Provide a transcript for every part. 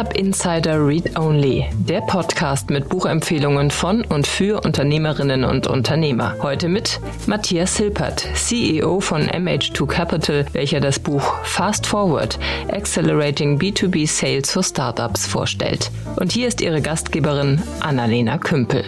Startup Insider Read Only, der Podcast mit Buchempfehlungen von und für Unternehmerinnen und Unternehmer. Heute mit Matthias Hilpert, CEO von MH2 Capital, welcher das Buch Fast Forward, Accelerating B2B Sales for Startups vorstellt. Und hier ist ihre Gastgeberin Annalena Kümpel.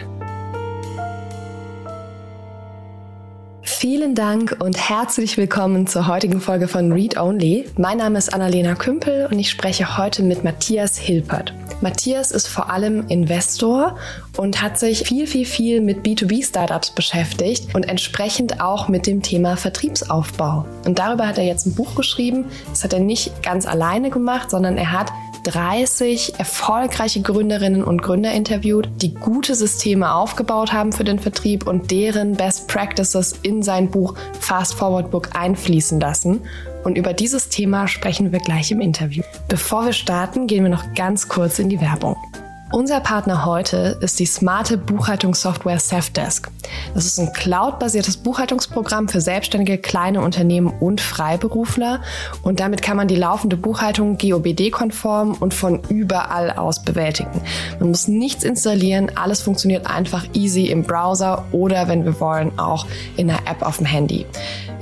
Vielen Dank und herzlich willkommen zur heutigen Folge von Read Only. Mein Name ist Annalena Kümpel und ich spreche heute mit Matthias Hilpert. Matthias ist vor allem Investor und hat sich viel, viel, viel mit B2B-Startups beschäftigt und entsprechend auch mit dem Thema Vertriebsaufbau. Und darüber hat er jetzt ein Buch geschrieben. Das hat er nicht ganz alleine gemacht, sondern er hat 30 erfolgreiche Gründerinnen und Gründer interviewt, die gute Systeme aufgebaut haben für den Vertrieb und deren Best Practices in sein Buch Fast Forward Book einfließen lassen. Und über dieses Thema sprechen wir gleich im Interview. Bevor wir starten, gehen wir noch ganz kurz in die Werbung. Unser Partner heute ist die smarte Buchhaltungssoftware Safdesk. Das ist ein cloud-basiertes Buchhaltungsprogramm für selbstständige kleine Unternehmen und Freiberufler und damit kann man die laufende Buchhaltung GOBD-konform und von überall aus bewältigen. Man muss nichts installieren, alles funktioniert einfach easy im Browser oder wenn wir wollen auch in einer App auf dem Handy.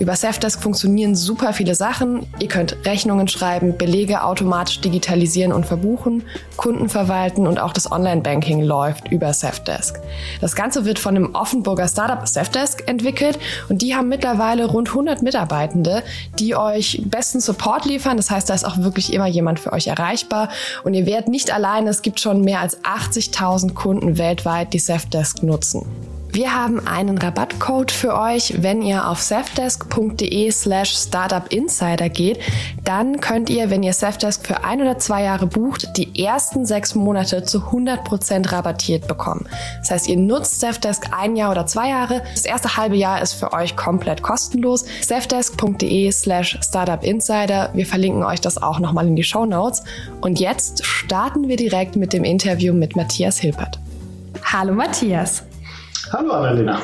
Über Safdesk funktionieren super viele Sachen. Ihr könnt Rechnungen schreiben, Belege automatisch digitalisieren und verbuchen, Kunden verwalten und auch das Online-Banking läuft über Safdesk. Das Ganze wird von dem Offenburger Startup Safdesk entwickelt und die haben mittlerweile rund 100 Mitarbeitende, die euch besten Support liefern. Das heißt, da ist auch wirklich immer jemand für euch erreichbar und ihr werdet nicht alleine. Es gibt schon mehr als 80.000 Kunden weltweit, die Safdesk nutzen. Wir haben einen Rabattcode für euch, wenn ihr auf safdesk.de slash startupinsider geht. Dann könnt ihr, wenn ihr Safdesk für ein oder zwei Jahre bucht, die ersten sechs Monate zu 100% rabattiert bekommen. Das heißt, ihr nutzt Safdesk ein Jahr oder zwei Jahre. Das erste halbe Jahr ist für euch komplett kostenlos. safdesk.de slash startupinsider. Wir verlinken euch das auch nochmal in die Show Notes. Und jetzt starten wir direkt mit dem Interview mit Matthias Hilpert. Hallo Matthias. Hallo Annalena.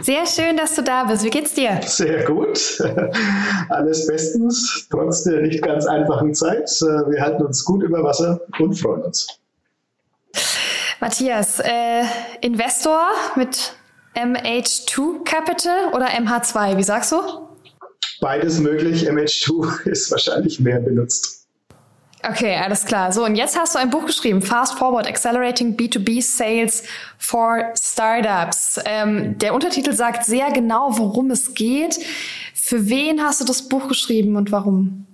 Sehr schön, dass du da bist. Wie geht's dir? Sehr gut. Alles bestens, trotz der nicht ganz einfachen Zeit. Wir halten uns gut über Wasser und freuen uns. Matthias, äh, Investor mit MH2 Capital oder MH2, wie sagst du? Beides möglich. MH2 ist wahrscheinlich mehr benutzt. Okay, alles klar. So, und jetzt hast du ein Buch geschrieben, Fast Forward, Accelerating B2B Sales for Startups. Ähm, der Untertitel sagt sehr genau, worum es geht. Für wen hast du das Buch geschrieben und warum?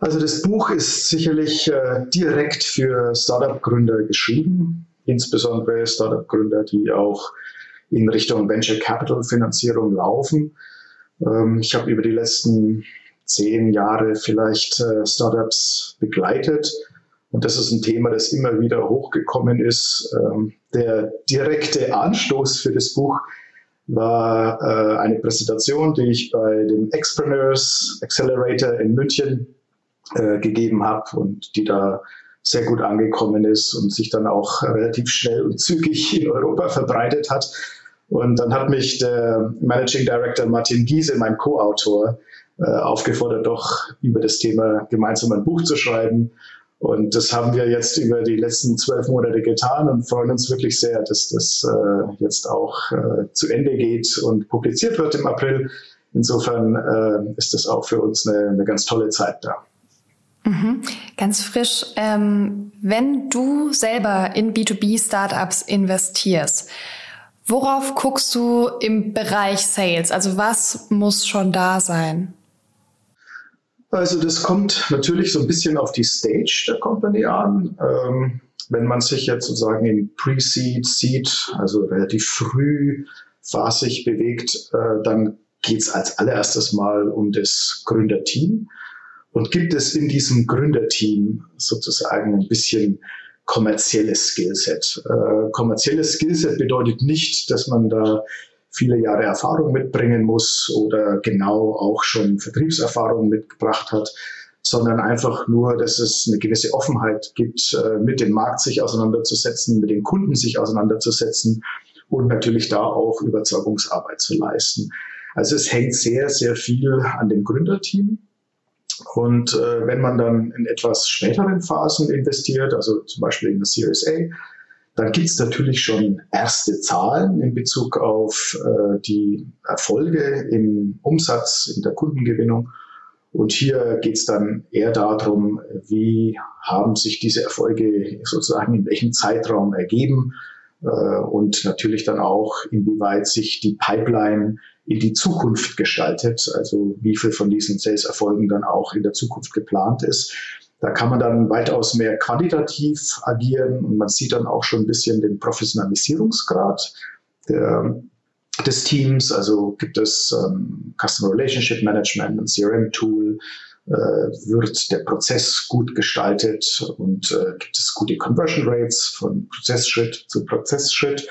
Also das Buch ist sicherlich äh, direkt für Startup-Gründer geschrieben, insbesondere Startup-Gründer, die auch in Richtung Venture Capital Finanzierung laufen. Ähm, ich habe über die letzten zehn Jahre vielleicht äh, Startups begleitet. Und das ist ein Thema, das immer wieder hochgekommen ist. Ähm, der direkte Anstoß für das Buch war äh, eine Präsentation, die ich bei dem Expreneurs Accelerator in München äh, gegeben habe und die da sehr gut angekommen ist und sich dann auch relativ schnell und zügig in Europa verbreitet hat. Und dann hat mich der Managing Director Martin Giese, mein Co-Autor, aufgefordert, doch über das Thema gemeinsam ein Buch zu schreiben. Und das haben wir jetzt über die letzten zwölf Monate getan und freuen uns wirklich sehr, dass das äh, jetzt auch äh, zu Ende geht und publiziert wird im April. Insofern äh, ist das auch für uns eine, eine ganz tolle Zeit da. Mhm. Ganz frisch. Ähm, wenn du selber in B2B-Startups investierst, worauf guckst du im Bereich Sales? Also was muss schon da sein? Also das kommt natürlich so ein bisschen auf die Stage der Company an. Ähm, wenn man sich jetzt sozusagen in Pre-Seed, Seed, also relativ früh phasig bewegt, äh, dann geht es als allererstes mal um das Gründerteam. Und gibt es in diesem Gründerteam sozusagen ein bisschen kommerzielles Skillset? Äh, kommerzielles Skillset bedeutet nicht, dass man da viele Jahre Erfahrung mitbringen muss oder genau auch schon Vertriebserfahrung mitgebracht hat, sondern einfach nur, dass es eine gewisse Offenheit gibt, äh, mit dem Markt sich auseinanderzusetzen, mit den Kunden sich auseinanderzusetzen und natürlich da auch Überzeugungsarbeit zu leisten. Also es hängt sehr, sehr viel an dem Gründerteam. Und äh, wenn man dann in etwas späteren Phasen investiert, also zum Beispiel in der Series A, dann gibt es natürlich schon erste Zahlen in Bezug auf äh, die Erfolge im Umsatz, in der Kundengewinnung. Und hier geht es dann eher darum, wie haben sich diese Erfolge sozusagen in welchem Zeitraum ergeben äh, und natürlich dann auch, inwieweit sich die Pipeline in die Zukunft gestaltet, also wie viel von diesen Sales-Erfolgen dann auch in der Zukunft geplant ist. Da kann man dann weitaus mehr quantitativ agieren und man sieht dann auch schon ein bisschen den Professionalisierungsgrad der, des Teams. Also gibt es ähm, Customer Relationship Management, ein CRM-Tool, äh, wird der Prozess gut gestaltet und äh, gibt es gute Conversion Rates von Prozessschritt zu Prozessschritt.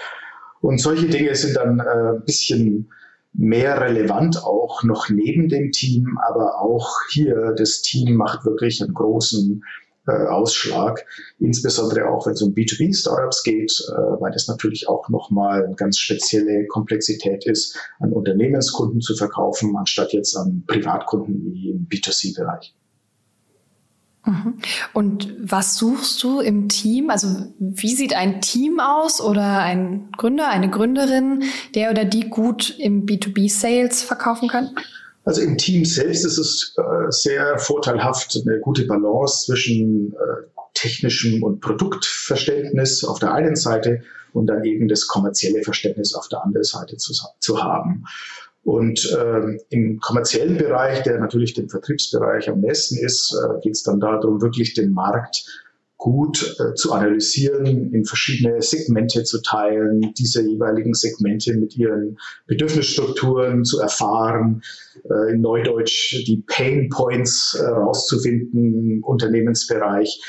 Und solche Dinge sind dann äh, ein bisschen mehr relevant auch noch neben dem Team, aber auch hier das Team macht wirklich einen großen äh, Ausschlag, insbesondere auch wenn es um B2B-Startups geht, äh, weil das natürlich auch nochmal eine ganz spezielle Komplexität ist, an Unternehmenskunden zu verkaufen, anstatt jetzt an Privatkunden wie im B2C-Bereich. Mhm. Und was suchst du im Team? Also wie sieht ein Team aus oder ein Gründer, eine Gründerin, der oder die gut im B2B-Sales verkaufen kann? Also im Team selbst ist es äh, sehr vorteilhaft, eine gute Balance zwischen äh, technischem und Produktverständnis auf der einen Seite und dann eben das kommerzielle Verständnis auf der anderen Seite zu, zu haben. Und ähm, im kommerziellen Bereich, der natürlich dem Vertriebsbereich am nächsten ist, äh, geht es dann darum, wirklich den Markt gut äh, zu analysieren, in verschiedene Segmente zu teilen, diese jeweiligen Segmente mit ihren Bedürfnisstrukturen zu erfahren, äh, in Neudeutsch die Pain Points äh, rauszufinden im Unternehmensbereich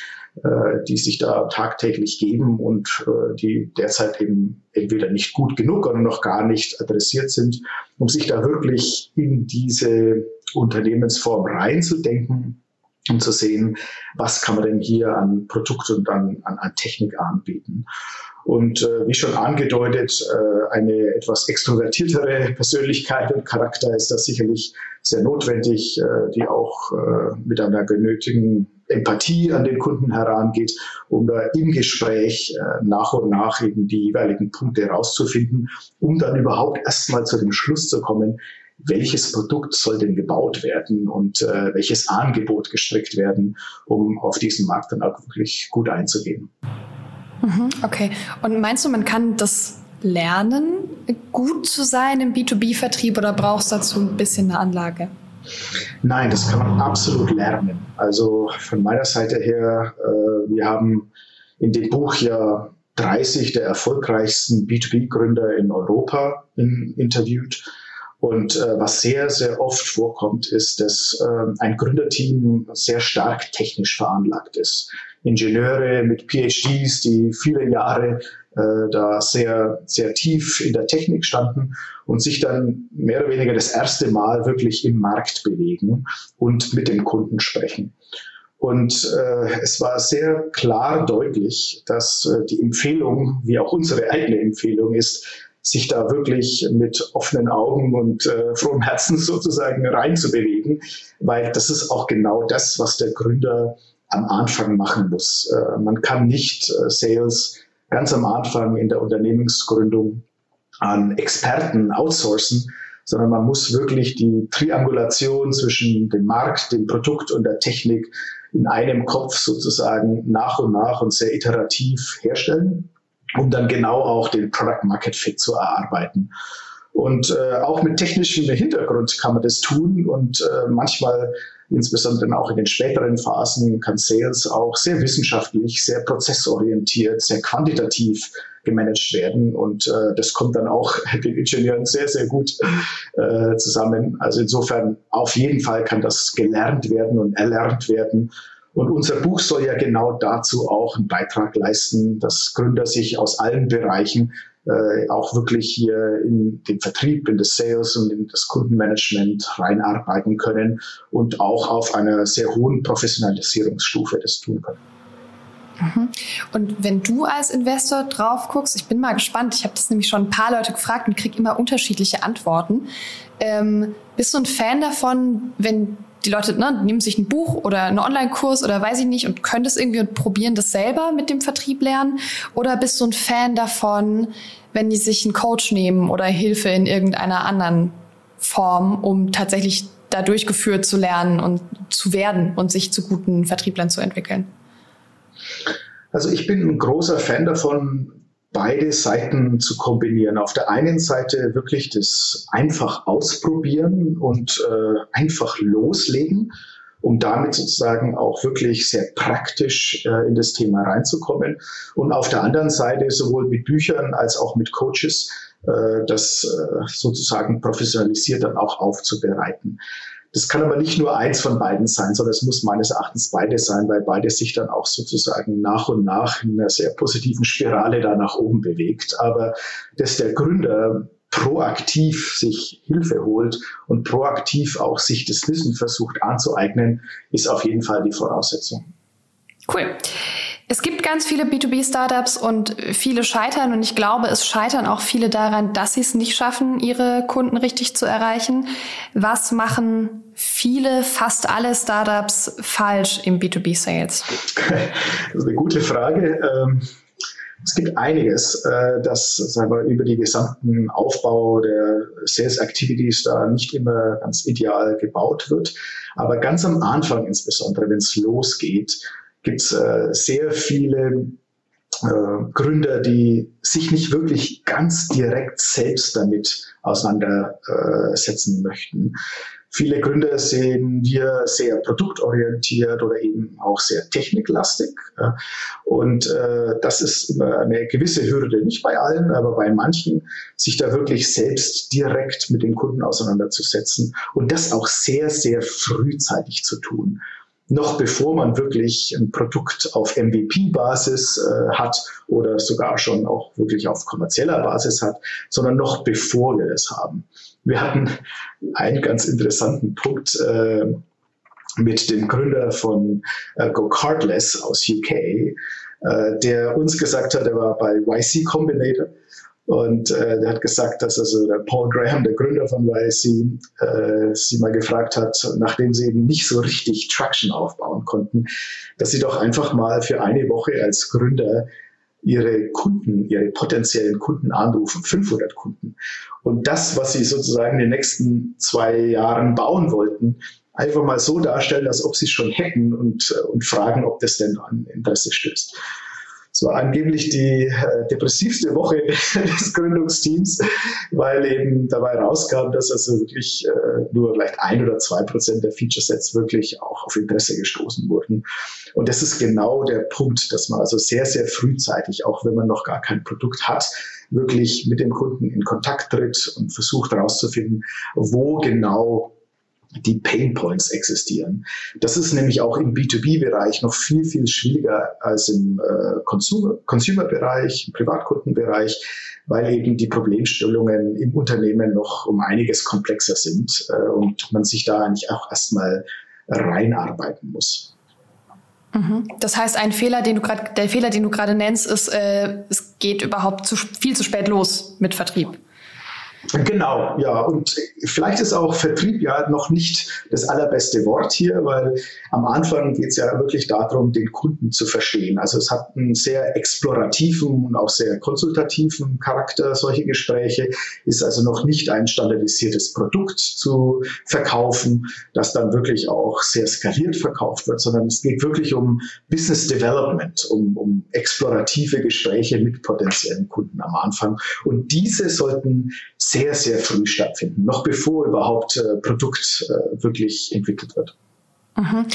die sich da tagtäglich geben und äh, die derzeit eben entweder nicht gut genug oder noch gar nicht adressiert sind, um sich da wirklich in diese Unternehmensform reinzudenken und zu sehen, was kann man denn hier an Produkt und an, an, an Technik anbieten. Und äh, wie schon angedeutet, äh, eine etwas extrovertiertere Persönlichkeit und Charakter ist da sicherlich sehr notwendig, äh, die auch äh, mit einer genötigen Empathie an den Kunden herangeht, um da im Gespräch äh, nach und nach eben die jeweiligen Punkte herauszufinden, um dann überhaupt erstmal zu dem Schluss zu kommen, welches Produkt soll denn gebaut werden und äh, welches Angebot gestrickt werden, um auf diesen Markt dann auch wirklich gut einzugehen. Mhm, okay. Und meinst du, man kann das lernen, gut zu sein im B2B-Vertrieb oder brauchst du dazu ein bisschen eine Anlage? Nein, das kann man absolut lernen. Also von meiner Seite her, äh, wir haben in dem Buch ja 30 der erfolgreichsten B2B-Gründer in Europa in, interviewt. Und äh, was sehr, sehr oft vorkommt, ist, dass äh, ein Gründerteam sehr stark technisch veranlagt ist. Ingenieure mit PhDs, die viele Jahre äh, da sehr, sehr tief in der Technik standen und sich dann mehr oder weniger das erste Mal wirklich im Markt bewegen und mit dem Kunden sprechen. Und äh, es war sehr klar deutlich, dass äh, die Empfehlung, wie auch unsere eigene Empfehlung ist, sich da wirklich mit offenen Augen und äh, frohem Herzen sozusagen reinzubewegen, weil das ist auch genau das, was der Gründer am Anfang machen muss. Äh, man kann nicht äh, Sales ganz am Anfang in der Unternehmensgründung an Experten outsourcen, sondern man muss wirklich die Triangulation zwischen dem Markt, dem Produkt und der Technik in einem Kopf sozusagen nach und nach und sehr iterativ herstellen, um dann genau auch den Product Market Fit zu erarbeiten. Und äh, auch mit technischem Hintergrund kann man das tun und äh, manchmal insbesondere auch in den späteren Phasen kann Sales auch sehr wissenschaftlich, sehr prozessorientiert, sehr quantitativ gemanagt werden. Und äh, das kommt dann auch den Ingenieuren sehr, sehr gut äh, zusammen. Also insofern auf jeden Fall kann das gelernt werden und erlernt werden. Und unser Buch soll ja genau dazu auch einen Beitrag leisten, dass Gründer sich aus allen Bereichen äh, auch wirklich hier in den Vertrieb, in das Sales und in das Kundenmanagement reinarbeiten können und auch auf einer sehr hohen Professionalisierungsstufe das tun können. Mhm. Und wenn du als Investor drauf guckst, ich bin mal gespannt, ich habe das nämlich schon ein paar Leute gefragt und kriege immer unterschiedliche Antworten. Ähm, bist du ein Fan davon, wenn die Leute ne, nehmen sich ein Buch oder einen Online-Kurs oder weiß ich nicht und können das irgendwie und probieren das selber mit dem Vertrieb lernen? Oder bist du ein Fan davon, wenn die sich einen Coach nehmen oder Hilfe in irgendeiner anderen Form, um tatsächlich da durchgeführt zu lernen und zu werden und sich zu guten Vertrieblern zu entwickeln? Also ich bin ein großer Fan davon, beide Seiten zu kombinieren. Auf der einen Seite wirklich das einfach ausprobieren und äh, einfach loslegen, um damit sozusagen auch wirklich sehr praktisch äh, in das Thema reinzukommen. Und auf der anderen Seite sowohl mit Büchern als auch mit Coaches äh, das äh, sozusagen professionalisiert dann auch aufzubereiten. Das kann aber nicht nur eins von beiden sein, sondern es muss meines Erachtens beide sein, weil beide sich dann auch sozusagen nach und nach in einer sehr positiven Spirale da nach oben bewegt. Aber dass der Gründer proaktiv sich Hilfe holt und proaktiv auch sich das Wissen versucht anzueignen, ist auf jeden Fall die Voraussetzung. Cool. Es gibt ganz viele B2B-Startups und viele scheitern und ich glaube, es scheitern auch viele daran, dass sie es nicht schaffen, ihre Kunden richtig zu erreichen. Was machen viele, fast alle Startups falsch im B2B-Sales? Das ist eine gute Frage. Ähm, es gibt einiges, äh, das sagen wir, über die gesamten Aufbau der Sales Activities da nicht immer ganz ideal gebaut wird. Aber ganz am Anfang insbesondere, wenn es losgeht, gibt es äh, sehr viele äh, Gründer, die sich nicht wirklich ganz direkt selbst damit auseinandersetzen möchten. Viele Gründer sehen wir sehr produktorientiert oder eben auch sehr techniklastig. Und äh, das ist immer eine gewisse Hürde, nicht bei allen, aber bei manchen, sich da wirklich selbst direkt mit dem Kunden auseinanderzusetzen und das auch sehr, sehr frühzeitig zu tun noch bevor man wirklich ein Produkt auf MVP-Basis äh, hat oder sogar schon auch wirklich auf kommerzieller Basis hat, sondern noch bevor wir das haben. Wir hatten einen ganz interessanten Punkt äh, mit dem Gründer von äh, Go Cardless aus UK, äh, der uns gesagt hat, er war bei YC Combinator und äh, der hat gesagt, dass also der Paul Graham, der Gründer von YC, äh, sie mal gefragt hat, nachdem sie eben nicht so richtig Traction aufbauen konnten, dass sie doch einfach mal für eine Woche als Gründer ihre Kunden, ihre potenziellen Kunden anrufen, 500 Kunden. Und das, was sie sozusagen in den nächsten zwei Jahren bauen wollten, einfach mal so darstellen, als ob sie es schon hätten und, äh, und fragen, ob das denn an Interesse stößt. War angeblich die äh, depressivste Woche des Gründungsteams, weil eben dabei rauskam, dass also wirklich äh, nur vielleicht ein oder zwei Prozent der Feature-Sets wirklich auch auf Interesse gestoßen wurden. Und das ist genau der Punkt, dass man also sehr, sehr frühzeitig, auch wenn man noch gar kein Produkt hat, wirklich mit dem Kunden in Kontakt tritt und versucht herauszufinden, wo genau die Pain Points existieren. Das ist nämlich auch im B2B-Bereich noch viel, viel schwieriger als im äh, Consumer-Bereich, im Privatkundenbereich, weil eben die Problemstellungen im Unternehmen noch um einiges komplexer sind äh, und man sich da eigentlich auch erstmal reinarbeiten muss. Mhm. Das heißt, ein Fehler, den du gerade, der Fehler, den du gerade nennst, ist, äh, es geht überhaupt zu, viel zu spät los mit Vertrieb. Genau, ja. Und vielleicht ist auch Vertrieb ja noch nicht das allerbeste Wort hier, weil am Anfang geht es ja wirklich darum, den Kunden zu verstehen. Also es hat einen sehr explorativen und auch sehr konsultativen Charakter, solche Gespräche. Ist also noch nicht ein standardisiertes Produkt zu verkaufen, das dann wirklich auch sehr skaliert verkauft wird, sondern es geht wirklich um Business Development, um, um explorative Gespräche mit potenziellen Kunden am Anfang. Und diese sollten sehr, sehr früh stattfinden, noch bevor überhaupt äh, Produkt äh, wirklich entwickelt wird. Mhm.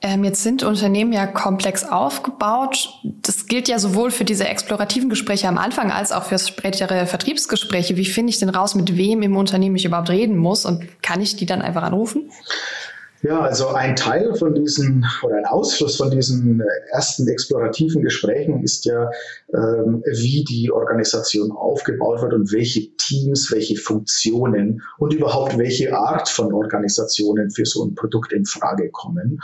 Ähm, jetzt sind Unternehmen ja komplex aufgebaut. Das gilt ja sowohl für diese explorativen Gespräche am Anfang als auch für spätere Vertriebsgespräche. Wie finde ich denn raus, mit wem im Unternehmen ich überhaupt reden muss und kann ich die dann einfach anrufen? Ja, also ein Teil von diesen oder ein Ausfluss von diesen ersten explorativen Gesprächen ist ja, ähm, wie die Organisation aufgebaut wird und welche Teams, welche Funktionen und überhaupt welche Art von Organisationen für so ein Produkt in Frage kommen.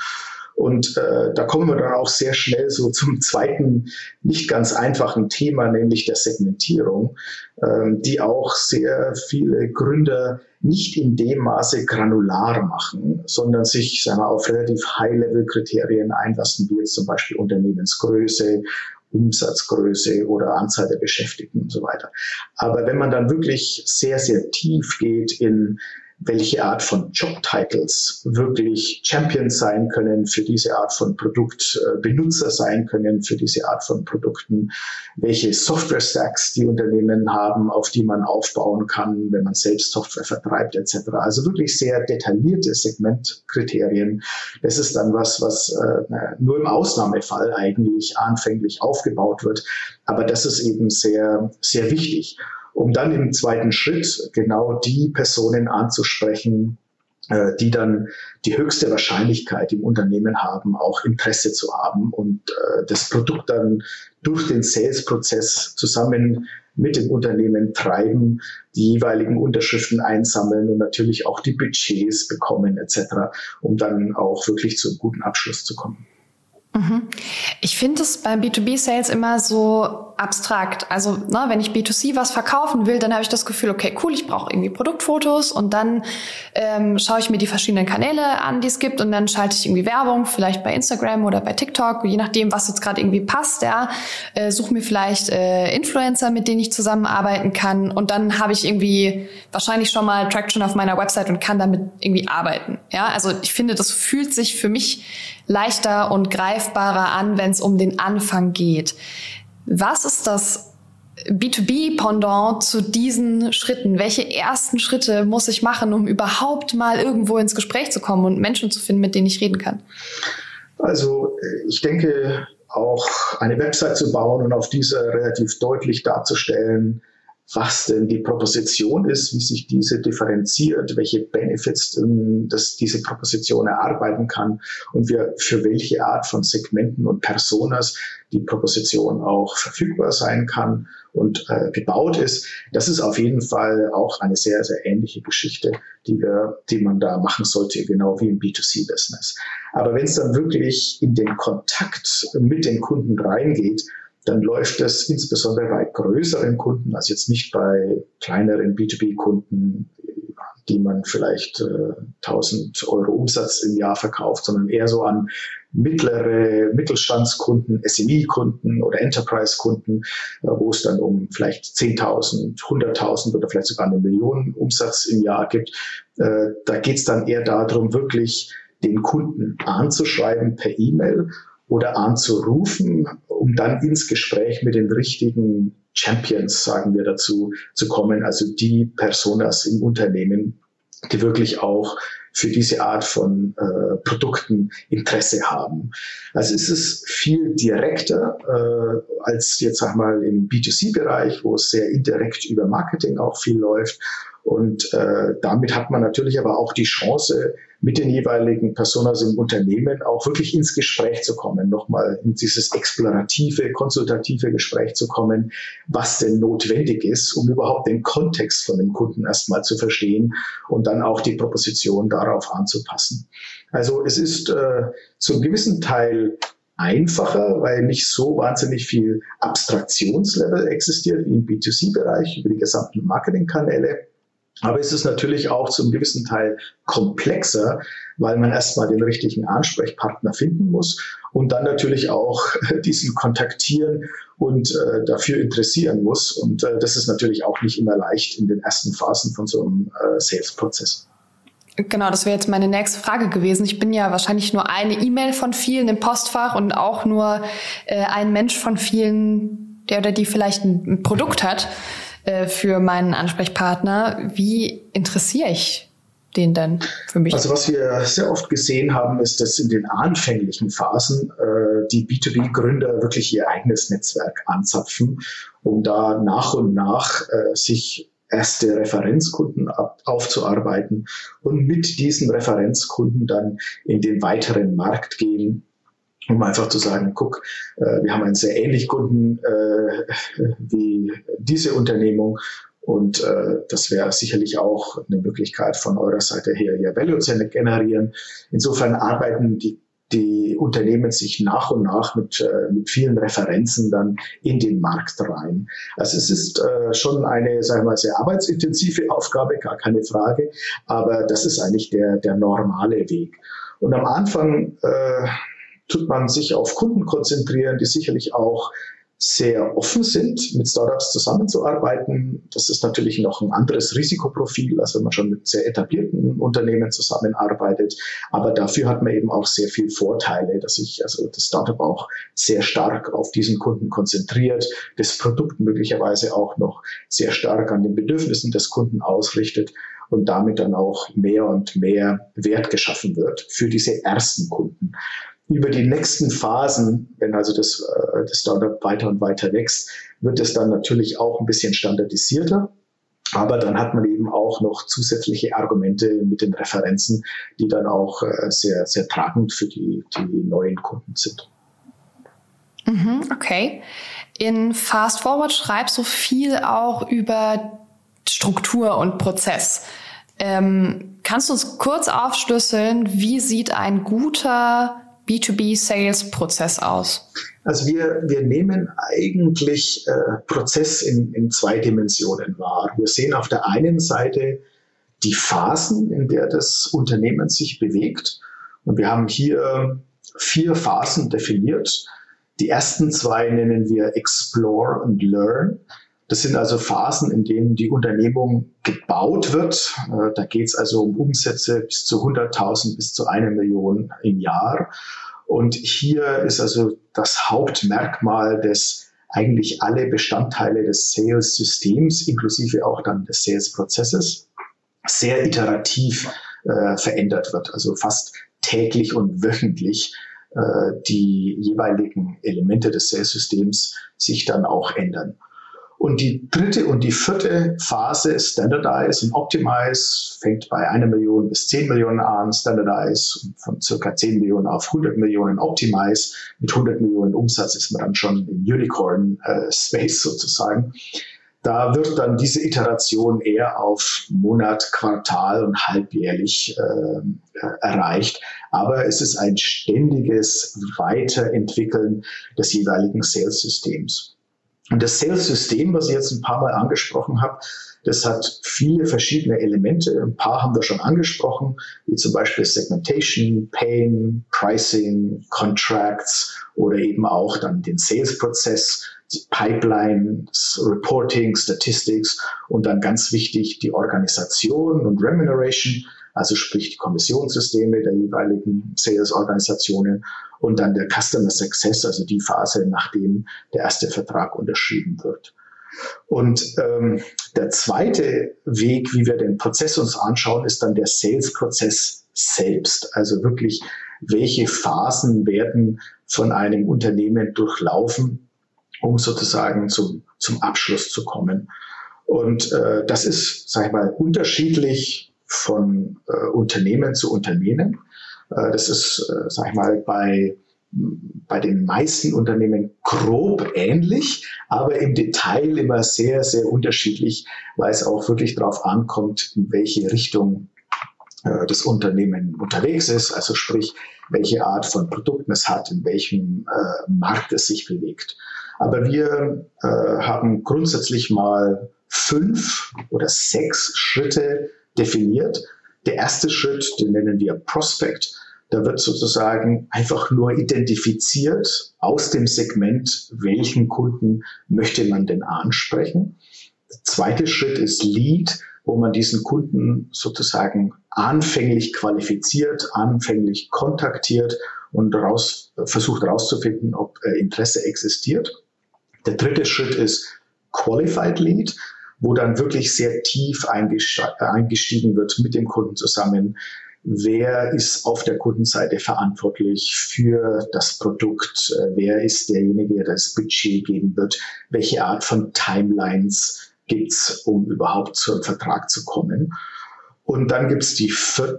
Und äh, da kommen wir dann auch sehr schnell so zum zweiten, nicht ganz einfachen Thema, nämlich der Segmentierung, ähm, die auch sehr viele Gründer nicht in dem Maße granular machen, sondern sich sagen wir, auf relativ High-Level-Kriterien einlassen, wie jetzt zum Beispiel Unternehmensgröße, Umsatzgröße oder Anzahl der Beschäftigten und so weiter. Aber wenn man dann wirklich sehr, sehr tief geht in welche Art von Jobtitles wirklich Champions sein können für diese Art von Produkt, Benutzer sein können für diese Art von Produkten, welche Software-Stacks die Unternehmen haben, auf die man aufbauen kann, wenn man selbst Software vertreibt etc. Also wirklich sehr detaillierte Segmentkriterien. Das ist dann was, was äh, nur im Ausnahmefall eigentlich anfänglich aufgebaut wird. Aber das ist eben sehr, sehr wichtig um dann im zweiten Schritt genau die Personen anzusprechen, äh, die dann die höchste Wahrscheinlichkeit im Unternehmen haben, auch Interesse zu haben und äh, das Produkt dann durch den Sales-Prozess zusammen mit dem Unternehmen treiben, die jeweiligen Unterschriften einsammeln und natürlich auch die Budgets bekommen etc., um dann auch wirklich zu einem guten Abschluss zu kommen. Mhm. Ich finde es beim B2B-Sales immer so abstrakt. Also, ne, wenn ich B2C was verkaufen will, dann habe ich das Gefühl, okay, cool, ich brauche irgendwie Produktfotos und dann ähm, schaue ich mir die verschiedenen Kanäle an, die es gibt und dann schalte ich irgendwie Werbung, vielleicht bei Instagram oder bei TikTok, je nachdem, was jetzt gerade irgendwie passt, ja. Äh, suche mir vielleicht äh, Influencer, mit denen ich zusammenarbeiten kann und dann habe ich irgendwie wahrscheinlich schon mal Traction auf meiner Website und kann damit irgendwie arbeiten. Ja, also ich finde, das fühlt sich für mich leichter und greifbarer an, wenn es um den Anfang geht. Was ist das B2B-Pendant zu diesen Schritten? Welche ersten Schritte muss ich machen, um überhaupt mal irgendwo ins Gespräch zu kommen und Menschen zu finden, mit denen ich reden kann? Also ich denke, auch eine Website zu bauen und auf dieser relativ deutlich darzustellen, was denn die Proposition ist, wie sich diese differenziert, welche Benefits dass diese Proposition erarbeiten kann und wir, für welche Art von Segmenten und Personas die Proposition auch verfügbar sein kann und äh, gebaut ist. Das ist auf jeden Fall auch eine sehr, sehr ähnliche Geschichte, die, wir, die man da machen sollte, genau wie im B2C-Business. Aber wenn es dann wirklich in den Kontakt mit den Kunden reingeht, dann läuft das insbesondere bei größeren Kunden, also jetzt nicht bei kleineren B2B-Kunden, die man vielleicht äh, 1000 Euro Umsatz im Jahr verkauft, sondern eher so an mittlere Mittelstandskunden, SME-Kunden oder Enterprise-Kunden, äh, wo es dann um vielleicht 10.000, 100.000 oder vielleicht sogar eine Million Umsatz im Jahr gibt. Äh, da geht es dann eher darum, wirklich den Kunden anzuschreiben per E-Mail oder anzurufen, um dann ins Gespräch mit den richtigen Champions, sagen wir dazu, zu kommen, also die Personas im Unternehmen, die wirklich auch für diese Art von äh, Produkten Interesse haben. Also es ist viel direkter äh, als jetzt sag mal im B2C-Bereich, wo es sehr indirekt über Marketing auch viel läuft. Und äh, damit hat man natürlich aber auch die Chance, mit den jeweiligen Personas im Unternehmen auch wirklich ins Gespräch zu kommen, nochmal in dieses explorative, konsultative Gespräch zu kommen, was denn notwendig ist, um überhaupt den Kontext von dem Kunden erstmal zu verstehen und dann auch die Proposition darauf anzupassen. Also es ist äh, zum gewissen Teil einfacher, weil nicht so wahnsinnig viel Abstraktionslevel existiert wie im B2C-Bereich über die gesamten Marketingkanäle. Aber es ist natürlich auch zum gewissen Teil komplexer, weil man erstmal den richtigen Ansprechpartner finden muss und dann natürlich auch diesen kontaktieren und äh, dafür interessieren muss. Und äh, das ist natürlich auch nicht immer leicht in den ersten Phasen von so einem äh, Sales-Prozess. Genau, das wäre jetzt meine nächste Frage gewesen. Ich bin ja wahrscheinlich nur eine E-Mail von vielen im Postfach und auch nur äh, ein Mensch von vielen, der oder die vielleicht ein Produkt hat. Äh, für meinen Ansprechpartner. Wie interessiere ich den denn für mich? Also was wir sehr oft gesehen haben, ist, dass in den anfänglichen Phasen äh, die B2B-Gründer wirklich ihr eigenes Netzwerk anzapfen, um da nach und nach äh, sich erste Referenzkunden ab, aufzuarbeiten und mit diesen Referenzkunden dann in den weiteren Markt gehen um einfach zu sagen, guck, äh, wir haben einen sehr ähnlichen Kunden äh, wie diese Unternehmung und äh, das wäre sicherlich auch eine Möglichkeit von eurer Seite her, ihr Value zu generieren. Insofern arbeiten die, die Unternehmen sich nach und nach mit, äh, mit vielen Referenzen dann in den Markt rein. Also es ist äh, schon eine, sagen wir mal, sehr arbeitsintensive Aufgabe, gar keine Frage, aber das ist eigentlich der, der normale Weg. Und am Anfang äh, tut man sich auf Kunden konzentrieren, die sicherlich auch sehr offen sind, mit Startups zusammenzuarbeiten. Das ist natürlich noch ein anderes Risikoprofil, als wenn man schon mit sehr etablierten Unternehmen zusammenarbeitet. Aber dafür hat man eben auch sehr viel Vorteile, dass sich also das Startup auch sehr stark auf diesen Kunden konzentriert, das Produkt möglicherweise auch noch sehr stark an den Bedürfnissen des Kunden ausrichtet und damit dann auch mehr und mehr Wert geschaffen wird für diese ersten Kunden über die nächsten Phasen, wenn also das, äh, das Startup weiter und weiter wächst, wird es dann natürlich auch ein bisschen standardisierter. Aber dann hat man eben auch noch zusätzliche Argumente mit den Referenzen, die dann auch äh, sehr, sehr tragend für die, die neuen Kunden sind. Mhm, okay. In Fast Forward schreibst du viel auch über Struktur und Prozess. Ähm, kannst du uns kurz aufschlüsseln, wie sieht ein guter B2B-Sales-Prozess aus? Also wir, wir nehmen eigentlich äh, Prozess in, in zwei Dimensionen wahr. Wir sehen auf der einen Seite die Phasen, in der das Unternehmen sich bewegt. Und wir haben hier vier Phasen definiert. Die ersten zwei nennen wir Explore und Learn. Das sind also Phasen, in denen die Unternehmung gebaut wird. Äh, da geht es also um Umsätze bis zu 100.000 bis zu einer Million im Jahr. Und hier ist also das Hauptmerkmal des eigentlich alle Bestandteile des Sales-Systems, inklusive auch dann des Sales-Prozesses, sehr iterativ äh, verändert wird. Also fast täglich und wöchentlich äh, die jeweiligen Elemente des Sales-Systems sich dann auch ändern. Und die dritte und die vierte Phase, Standardize und Optimize, fängt bei einer Million bis zehn Millionen an, Standardize von circa zehn Millionen auf 100 Millionen, Optimize mit 100 Millionen Umsatz ist man dann schon im Unicorn-Space äh, sozusagen. Da wird dann diese Iteration eher auf Monat, Quartal und halbjährlich äh, erreicht. Aber es ist ein ständiges Weiterentwickeln des jeweiligen Sales-Systems. Und das Sales-System, was ich jetzt ein paar Mal angesprochen habe, das hat viele verschiedene Elemente. Ein paar haben wir schon angesprochen, wie zum Beispiel Segmentation, Pain, Pricing, Contracts oder eben auch dann den Sales-Prozess, Pipelines, Reporting, Statistics und dann ganz wichtig die Organisation und Remuneration, also sprich die Kommissionssysteme der jeweiligen Sales-Organisationen und dann der Customer Success, also die Phase, nachdem der erste Vertrag unterschrieben wird. Und ähm, der zweite Weg, wie wir den Prozess uns anschauen, ist dann der Sales-Prozess selbst. Also wirklich, welche Phasen werden von einem Unternehmen durchlaufen, um sozusagen zum, zum Abschluss zu kommen. Und äh, das ist, sag ich mal, unterschiedlich von äh, Unternehmen zu Unternehmen. Äh, das ist, äh, sag ich mal, bei bei den meisten Unternehmen grob ähnlich, aber im Detail immer sehr, sehr unterschiedlich, weil es auch wirklich darauf ankommt, in welche Richtung äh, das Unternehmen unterwegs ist, also sprich, welche Art von Produkten es hat, in welchem äh, Markt es sich bewegt. Aber wir äh, haben grundsätzlich mal fünf oder sechs Schritte definiert. Der erste Schritt, den nennen wir Prospect. Da wird sozusagen einfach nur identifiziert aus dem Segment, welchen Kunden möchte man denn ansprechen. Der zweite Schritt ist Lead, wo man diesen Kunden sozusagen anfänglich qualifiziert, anfänglich kontaktiert und raus, versucht herauszufinden, ob äh, Interesse existiert. Der dritte Schritt ist Qualified Lead, wo dann wirklich sehr tief eingestiegen wird mit dem Kunden zusammen wer ist auf der Kundenseite verantwortlich für das Produkt, äh, wer ist derjenige, der das Budget geben wird, welche Art von Timelines gibt's, um überhaupt zu einem Vertrag zu kommen. Und dann gibt's die,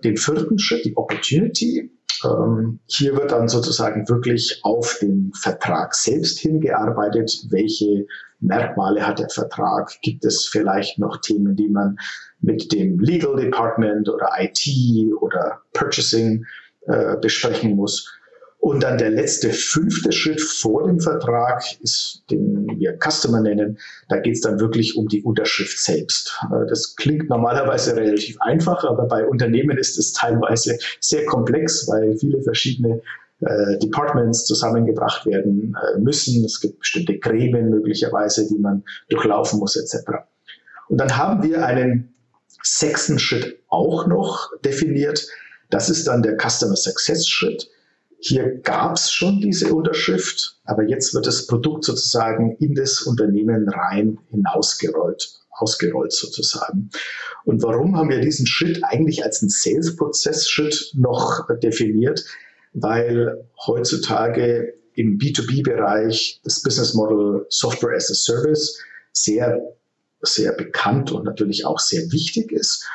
den vierten Schritt, die Opportunity. Ähm, hier wird dann sozusagen wirklich auf den Vertrag selbst hingearbeitet. Welche Merkmale hat der Vertrag? Gibt es vielleicht noch Themen, die man mit dem Legal Department oder IT oder Purchasing äh, besprechen muss? Und dann der letzte fünfte Schritt vor dem Vertrag ist, den wir Customer nennen. Da geht es dann wirklich um die Unterschrift selbst. Äh, das klingt normalerweise relativ einfach, aber bei Unternehmen ist es teilweise sehr komplex, weil viele verschiedene äh, Departments zusammengebracht werden äh, müssen. Es gibt bestimmte Gremien möglicherweise, die man durchlaufen muss etc. Und dann haben wir einen sechsten Schritt auch noch definiert. Das ist dann der Customer Success Schritt. Hier gab es schon diese Unterschrift, aber jetzt wird das Produkt sozusagen in das Unternehmen rein hinausgerollt, ausgerollt sozusagen. Und warum haben wir diesen Schritt eigentlich als einen Sales-Prozess-Schritt noch definiert? Weil heutzutage im B2B-Bereich das Business Model Software as a Service sehr, sehr bekannt und natürlich auch sehr wichtig ist.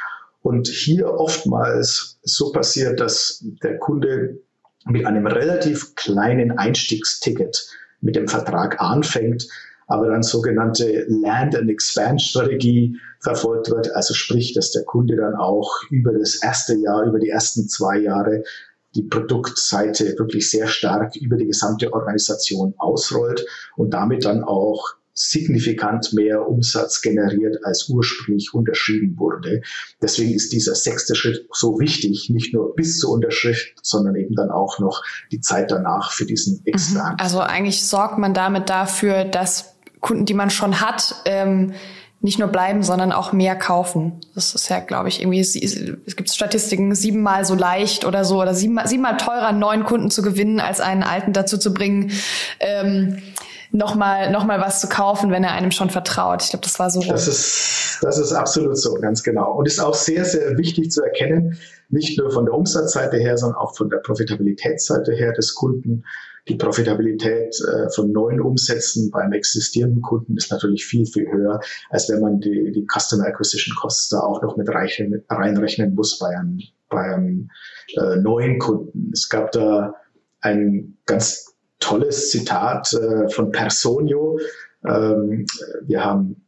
Und hier oftmals so passiert, dass der Kunde mit einem relativ kleinen Einstiegsticket mit dem Vertrag anfängt, aber dann sogenannte Land and Expand Strategie verfolgt wird. Also sprich, dass der Kunde dann auch über das erste Jahr, über die ersten zwei Jahre die Produktseite wirklich sehr stark über die gesamte Organisation ausrollt und damit dann auch signifikant mehr Umsatz generiert, als ursprünglich unterschrieben wurde. Deswegen ist dieser sechste Schritt so wichtig, nicht nur bis zur Unterschrift, sondern eben dann auch noch die Zeit danach für diesen. Mhm. Also eigentlich sorgt man damit dafür, dass Kunden, die man schon hat, ähm, nicht nur bleiben, sondern auch mehr kaufen. Das ist ja, glaube ich, irgendwie, es gibt Statistiken, siebenmal so leicht oder so, oder siebenmal, siebenmal teurer, einen neuen Kunden zu gewinnen, als einen alten dazu zu bringen, ähm, nochmal noch mal was zu kaufen, wenn er einem schon vertraut. Ich glaube, das war so. Das ist, das ist absolut so, ganz genau. Und ist auch sehr, sehr wichtig zu erkennen, nicht nur von der Umsatzseite her, sondern auch von der Profitabilitätsseite her des Kunden. Die Profitabilität äh, von neuen Umsätzen beim existierenden Kunden ist natürlich viel, viel höher, als wenn man die, die Customer Acquisition Costs da auch noch mit reinrechnen muss bei einem, bei einem äh, neuen Kunden. Es gab da ein ganz tolles Zitat äh, von Personio. Ähm, wir haben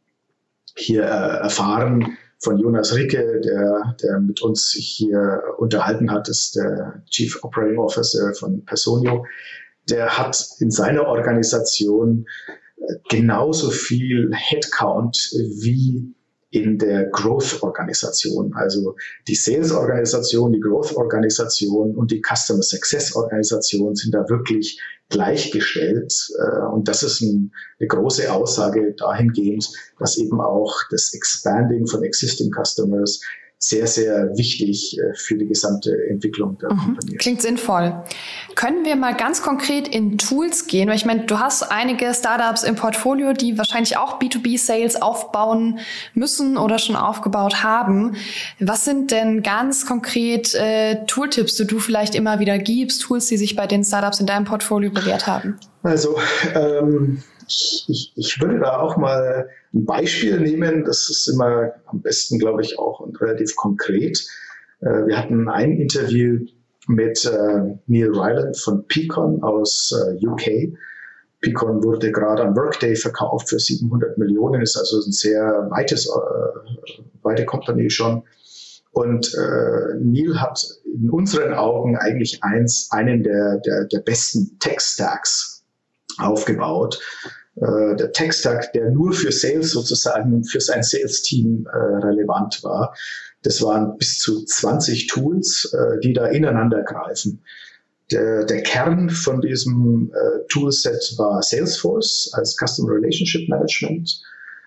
hier äh, erfahren von Jonas Ricke, der, der mit uns hier unterhalten hat, ist der Chief Operating Officer von Personio. Der hat in seiner Organisation äh, genauso viel Headcount wie in der Growth-Organisation. Also die Sales-Organisation, die Growth-Organisation und die Customer Success-Organisation sind da wirklich gleichgestellt. Äh, und das ist ein, eine große Aussage dahingehend, dass eben auch das Expanding von existing Customers sehr, sehr wichtig äh, für die gesamte Entwicklung der mhm. Kompanie. Klingt sinnvoll. Können wir mal ganz konkret in Tools gehen? Weil ich meine, du hast einige Startups im Portfolio, die wahrscheinlich auch B2B-Sales aufbauen müssen oder schon aufgebaut haben. Was sind denn ganz konkret äh, Tooltips, die du vielleicht immer wieder gibst, Tools, die sich bei den Startups in deinem Portfolio bewährt haben? Also, ähm, ich, ich, würde da auch mal ein Beispiel nehmen. Das ist immer am besten, glaube ich, auch und relativ konkret. Äh, wir hatten ein Interview mit äh, Neil Ryland von Picon aus äh, UK. Picon wurde gerade an Workday verkauft für 700 Millionen, ist also ein sehr weites, äh, weite Company schon. Und äh, Neil hat in unseren Augen eigentlich eins, einen der, der, der besten Tech-Stacks aufgebaut. Äh, der Tech-Stack, der nur für Sales sozusagen, für sein Sales-Team äh, relevant war. Das waren bis zu 20 Tools, äh, die da ineinander greifen. Der, der Kern von diesem äh, Toolset war Salesforce als Customer Relationship Management.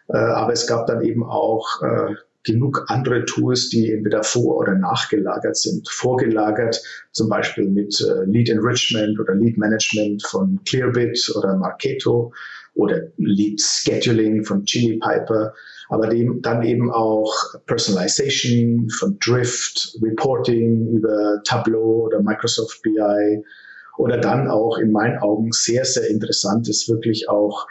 Äh, aber es gab dann eben auch äh, genug andere Tools, die entweder vor- oder nachgelagert sind. Vorgelagert zum Beispiel mit äh, Lead Enrichment oder Lead Management von Clearbit oder Marketo oder Lead Scheduling von Chili Piper, aber dem, dann eben auch Personalization von Drift, Reporting über Tableau oder Microsoft BI oder dann auch in meinen Augen sehr, sehr interessant ist wirklich auch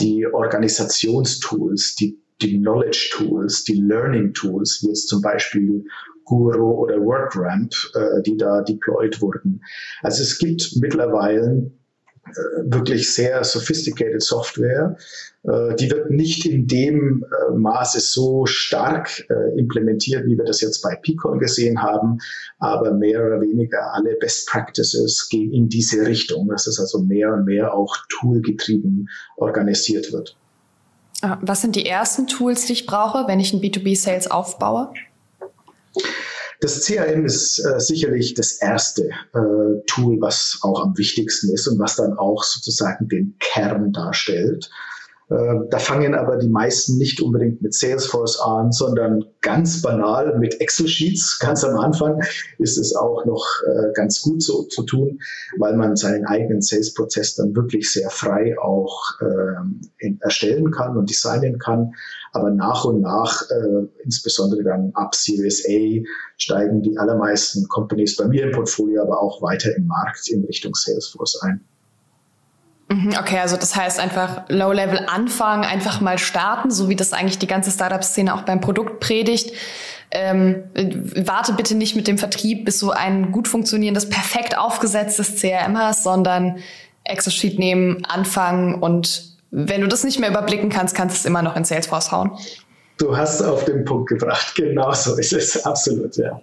die Organisationstools, die, die Knowledge Tools, die Learning Tools, wie jetzt zum Beispiel Guru oder WorkRamp, äh, die da deployed wurden. Also es gibt mittlerweile wirklich sehr sophisticated Software. Äh, die wird nicht in dem äh, Maße so stark äh, implementiert, wie wir das jetzt bei Picon gesehen haben, aber mehr oder weniger alle Best Practices gehen in diese Richtung, dass es also mehr und mehr auch toolgetrieben organisiert wird. Was sind die ersten Tools, die ich brauche, wenn ich ein B2B-Sales aufbaue? Das CRM ist äh, sicherlich das erste äh, Tool, was auch am wichtigsten ist und was dann auch sozusagen den Kern darstellt. Äh, da fangen aber die meisten nicht unbedingt mit Salesforce an, sondern ganz banal mit Excel-Sheets. Ganz am Anfang ist es auch noch äh, ganz gut so zu tun, weil man seinen eigenen Sales-Prozess dann wirklich sehr frei auch äh, erstellen kann und designen kann. Aber nach und nach, äh, insbesondere dann ab Series A, steigen die allermeisten Companies bei mir im Portfolio, aber auch weiter im Markt in Richtung Salesforce ein. Mhm, okay, also das heißt einfach Low-Level anfangen, einfach mal starten, so wie das eigentlich die ganze Startup-Szene auch beim Produkt predigt. Ähm, warte bitte nicht mit dem Vertrieb, bis du ein gut funktionierendes, perfekt aufgesetztes CRM hast, sondern Excel-Sheet nehmen, anfangen und wenn du das nicht mehr überblicken kannst, kannst du es immer noch in Salesforce hauen. Du hast auf den Punkt gebracht. Genau so ist es. Absolut, ja.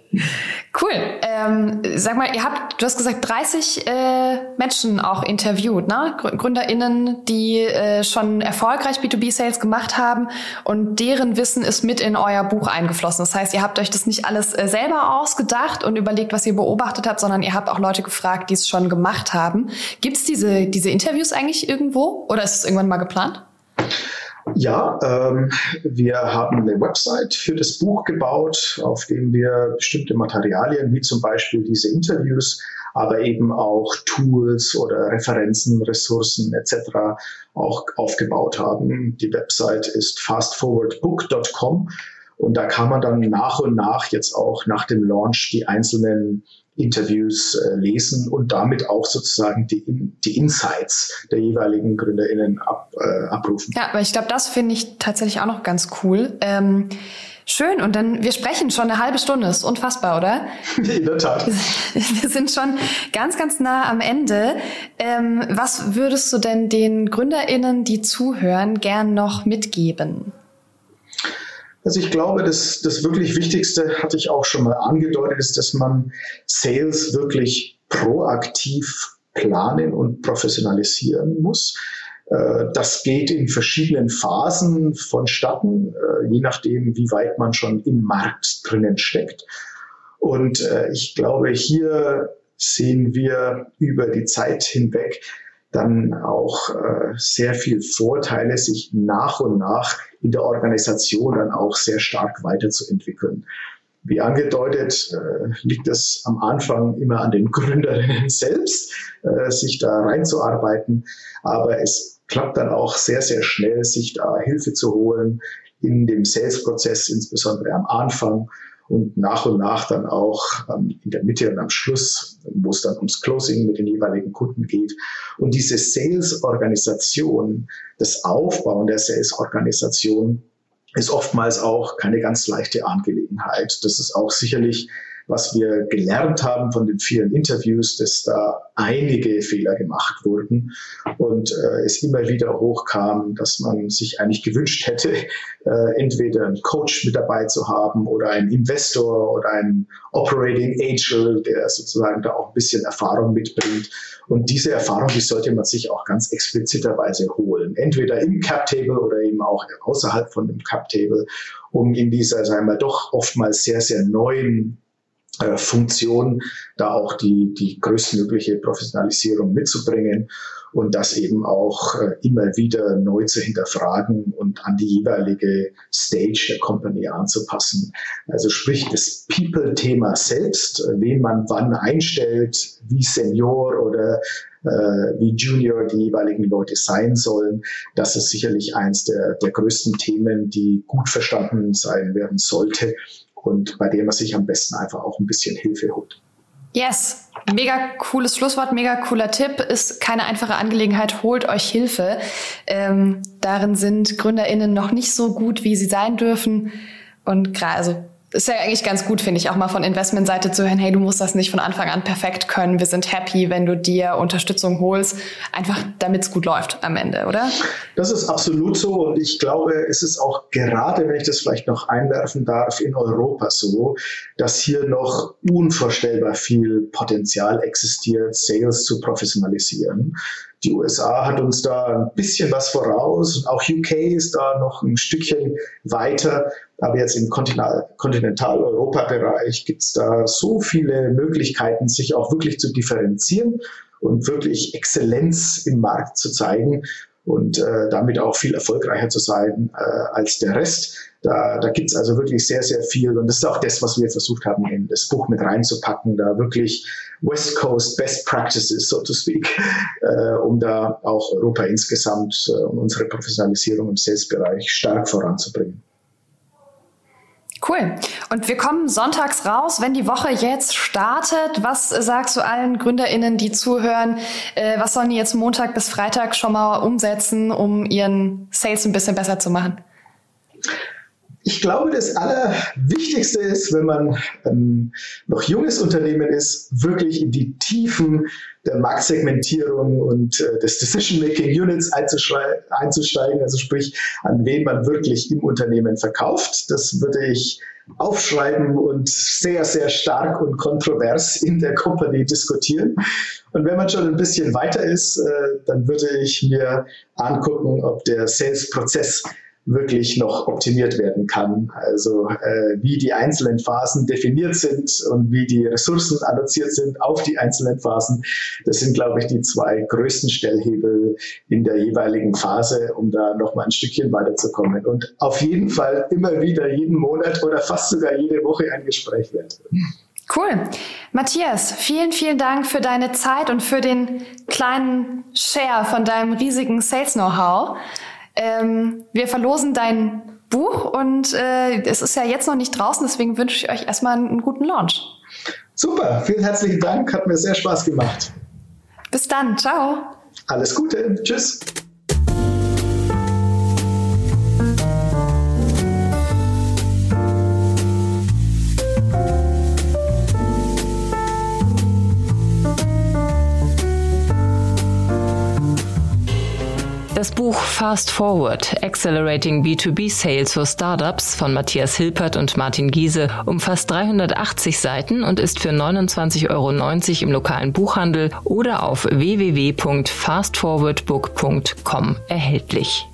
Cool. Ähm, sag mal, ihr habt, du hast gesagt, 30 äh, Menschen auch interviewt, ne? GründerInnen, die äh, schon erfolgreich B2B-Sales gemacht haben und deren Wissen ist mit in euer Buch eingeflossen. Das heißt, ihr habt euch das nicht alles äh, selber ausgedacht und überlegt, was ihr beobachtet habt, sondern ihr habt auch Leute gefragt, die es schon gemacht haben. Gibt es diese, diese Interviews eigentlich irgendwo oder ist es irgendwann mal geplant? Ja, ähm, wir haben eine Website für das Buch gebaut, auf dem wir bestimmte Materialien, wie zum Beispiel diese Interviews, aber eben auch Tools oder Referenzen, Ressourcen etc. auch aufgebaut haben. Die Website ist fastforwardbook.com und da kann man dann nach und nach jetzt auch nach dem Launch die einzelnen Interviews äh, lesen und damit auch sozusagen die, die Insights der jeweiligen GründerInnen ab, äh, abrufen. Ja, aber ich glaube, das finde ich tatsächlich auch noch ganz cool. Ähm, schön, und dann, wir sprechen schon eine halbe Stunde, ist unfassbar, oder? In der Tat. Wir sind schon ganz, ganz nah am Ende. Ähm, was würdest du denn den GründerInnen, die zuhören, gern noch mitgeben? Also ich glaube, das, das wirklich Wichtigste hatte ich auch schon mal angedeutet, ist, dass man Sales wirklich proaktiv planen und professionalisieren muss. Äh, das geht in verschiedenen Phasen vonstatten, äh, je nachdem, wie weit man schon im Markt drinnen steckt. Und äh, ich glaube, hier sehen wir über die Zeit hinweg, dann auch äh, sehr viel Vorteile, sich nach und nach in der Organisation dann auch sehr stark weiterzuentwickeln. Wie angedeutet, äh, liegt es am Anfang immer an den Gründerinnen selbst, äh, sich da reinzuarbeiten. Aber es klappt dann auch sehr, sehr schnell, sich da Hilfe zu holen in dem Sales-Prozess, insbesondere am Anfang und nach und nach dann auch ähm, in der Mitte und am Schluss, wo es dann ums Closing mit den jeweiligen Kunden geht. Und diese Sales-Organisation, das Aufbauen der Sales-Organisation ist oftmals auch keine ganz leichte Angelegenheit. Das ist auch sicherlich was wir gelernt haben von den vielen Interviews, dass da einige Fehler gemacht wurden und äh, es immer wieder hochkam, dass man sich eigentlich gewünscht hätte, äh, entweder einen Coach mit dabei zu haben oder einen Investor oder einen Operating Angel, der sozusagen da auch ein bisschen Erfahrung mitbringt. Und diese Erfahrung, die sollte man sich auch ganz expliziterweise holen. Entweder im Cap Table oder eben auch außerhalb von dem Cap Table, um in dieser, sagen wir, doch oftmals sehr, sehr neuen äh, Funktion, da auch die, die größtmögliche Professionalisierung mitzubringen und das eben auch äh, immer wieder neu zu hinterfragen und an die jeweilige Stage der Company anzupassen. Also sprich das People-Thema selbst, äh, wen man wann einstellt, wie Senior oder wie Junior die jeweiligen Leute sein sollen. Das ist sicherlich eins der, der größten Themen, die gut verstanden sein werden sollte und bei dem man sich am besten einfach auch ein bisschen Hilfe holt. Yes, mega cooles Schlusswort, mega cooler Tipp. Ist keine einfache Angelegenheit, holt euch Hilfe. Ähm, darin sind GründerInnen noch nicht so gut, wie sie sein dürfen. Und gerade, also ist ja eigentlich ganz gut, finde ich, auch mal von Investmentseite zu hören, hey, du musst das nicht von Anfang an perfekt können. Wir sind happy, wenn du dir Unterstützung holst, einfach damit es gut läuft am Ende, oder? Das ist absolut so und ich glaube, es ist auch gerade, wenn ich das vielleicht noch einwerfen darf, in Europa so, dass hier noch unvorstellbar viel Potenzial existiert, Sales zu professionalisieren. Die USA hat uns da ein bisschen was voraus und auch UK ist da noch ein Stückchen weiter. Aber jetzt im Kontinentaleuropa-Bereich gibt es da so viele Möglichkeiten, sich auch wirklich zu differenzieren und wirklich Exzellenz im Markt zu zeigen und äh, damit auch viel erfolgreicher zu sein äh, als der Rest. Da, da gibt also wirklich sehr, sehr viel. Und das ist auch das, was wir versucht haben, in das Buch mit reinzupacken, da wirklich West Coast Best Practices, so to speak, äh, um da auch Europa insgesamt äh, und unsere Professionalisierung im Sales-Bereich stark voranzubringen. Cool. Und wir kommen sonntags raus, wenn die Woche jetzt startet. Was sagst du allen GründerInnen, die zuhören? Äh, was sollen die jetzt Montag bis Freitag schon mal umsetzen, um ihren Sales ein bisschen besser zu machen? Ich glaube, das Allerwichtigste ist, wenn man ähm, noch junges Unternehmen ist, wirklich in die Tiefen der Marktsegmentierung und äh, des Decision-Making Units einzusteigen, also sprich, an wen man wirklich im Unternehmen verkauft. Das würde ich aufschreiben und sehr, sehr stark und kontrovers in der Company diskutieren. Und wenn man schon ein bisschen weiter ist, äh, dann würde ich mir angucken, ob der Sales-Prozess wirklich noch optimiert werden kann. Also äh, wie die einzelnen Phasen definiert sind und wie die Ressourcen alloziert sind auf die einzelnen Phasen. Das sind, glaube ich, die zwei größten Stellhebel in der jeweiligen Phase, um da noch mal ein Stückchen weiterzukommen. Und auf jeden Fall immer wieder jeden Monat oder fast sogar jede Woche ein Gespräch wert. Cool. Matthias, vielen, vielen Dank für deine Zeit und für den kleinen Share von deinem riesigen Sales-Know-how. Ähm, wir verlosen dein Buch und äh, es ist ja jetzt noch nicht draußen, deswegen wünsche ich euch erstmal einen guten Launch. Super, vielen herzlichen Dank, hat mir sehr Spaß gemacht. Bis dann, ciao. Alles Gute, tschüss. Das Buch Fast Forward, Accelerating B2B Sales for Startups von Matthias Hilpert und Martin Giese umfasst 380 Seiten und ist für 29,90 Euro im lokalen Buchhandel oder auf www.fastforwardbook.com erhältlich.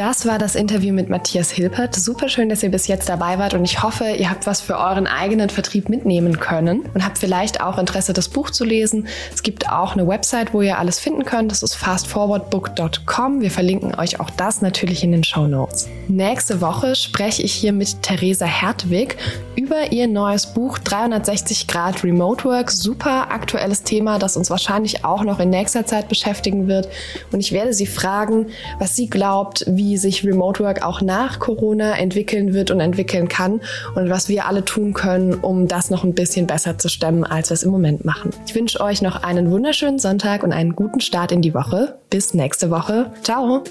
Das war das Interview mit Matthias Hilpert. Super schön, dass ihr bis jetzt dabei wart und ich hoffe, ihr habt was für euren eigenen Vertrieb mitnehmen können und habt vielleicht auch Interesse, das Buch zu lesen. Es gibt auch eine Website, wo ihr alles finden könnt. Das ist fastforwardbook.com. Wir verlinken euch auch das natürlich in den Show Notes. Nächste Woche spreche ich hier mit Theresa Hertwig über ihr neues Buch 360 Grad Remote Work. Super aktuelles Thema, das uns wahrscheinlich auch noch in nächster Zeit beschäftigen wird. Und ich werde sie fragen, was sie glaubt, wie wie sich Remote Work auch nach Corona entwickeln wird und entwickeln kann und was wir alle tun können, um das noch ein bisschen besser zu stemmen, als wir es im Moment machen. Ich wünsche euch noch einen wunderschönen Sonntag und einen guten Start in die Woche. Bis nächste Woche. Ciao.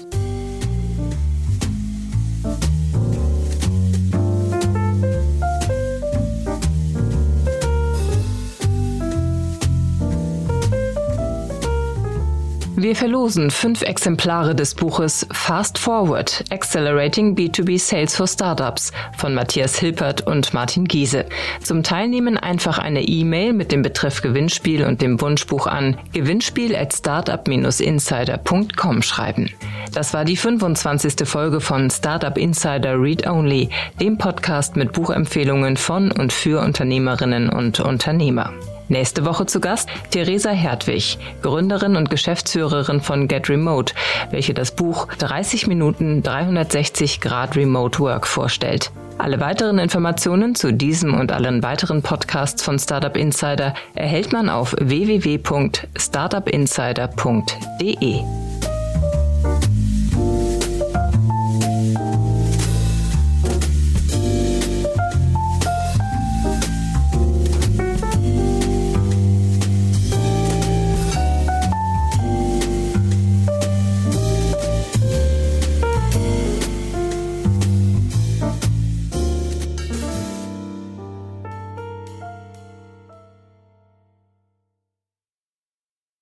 Wir verlosen fünf Exemplare des Buches Fast Forward Accelerating B2B Sales for Startups von Matthias Hilpert und Martin Giese. Zum Teilnehmen einfach eine E-Mail mit dem Betreff Gewinnspiel und dem Wunschbuch an gewinnspiel at startup-insider.com schreiben. Das war die 25. Folge von Startup Insider Read Only, dem Podcast mit Buchempfehlungen von und für Unternehmerinnen und Unternehmer. Nächste Woche zu Gast Theresa Hertwig, Gründerin und Geschäftsführerin von Get Remote, welche das Buch 30 Minuten 360 Grad Remote Work vorstellt. Alle weiteren Informationen zu diesem und allen weiteren Podcasts von Startup Insider erhält man auf www.startupinsider.de.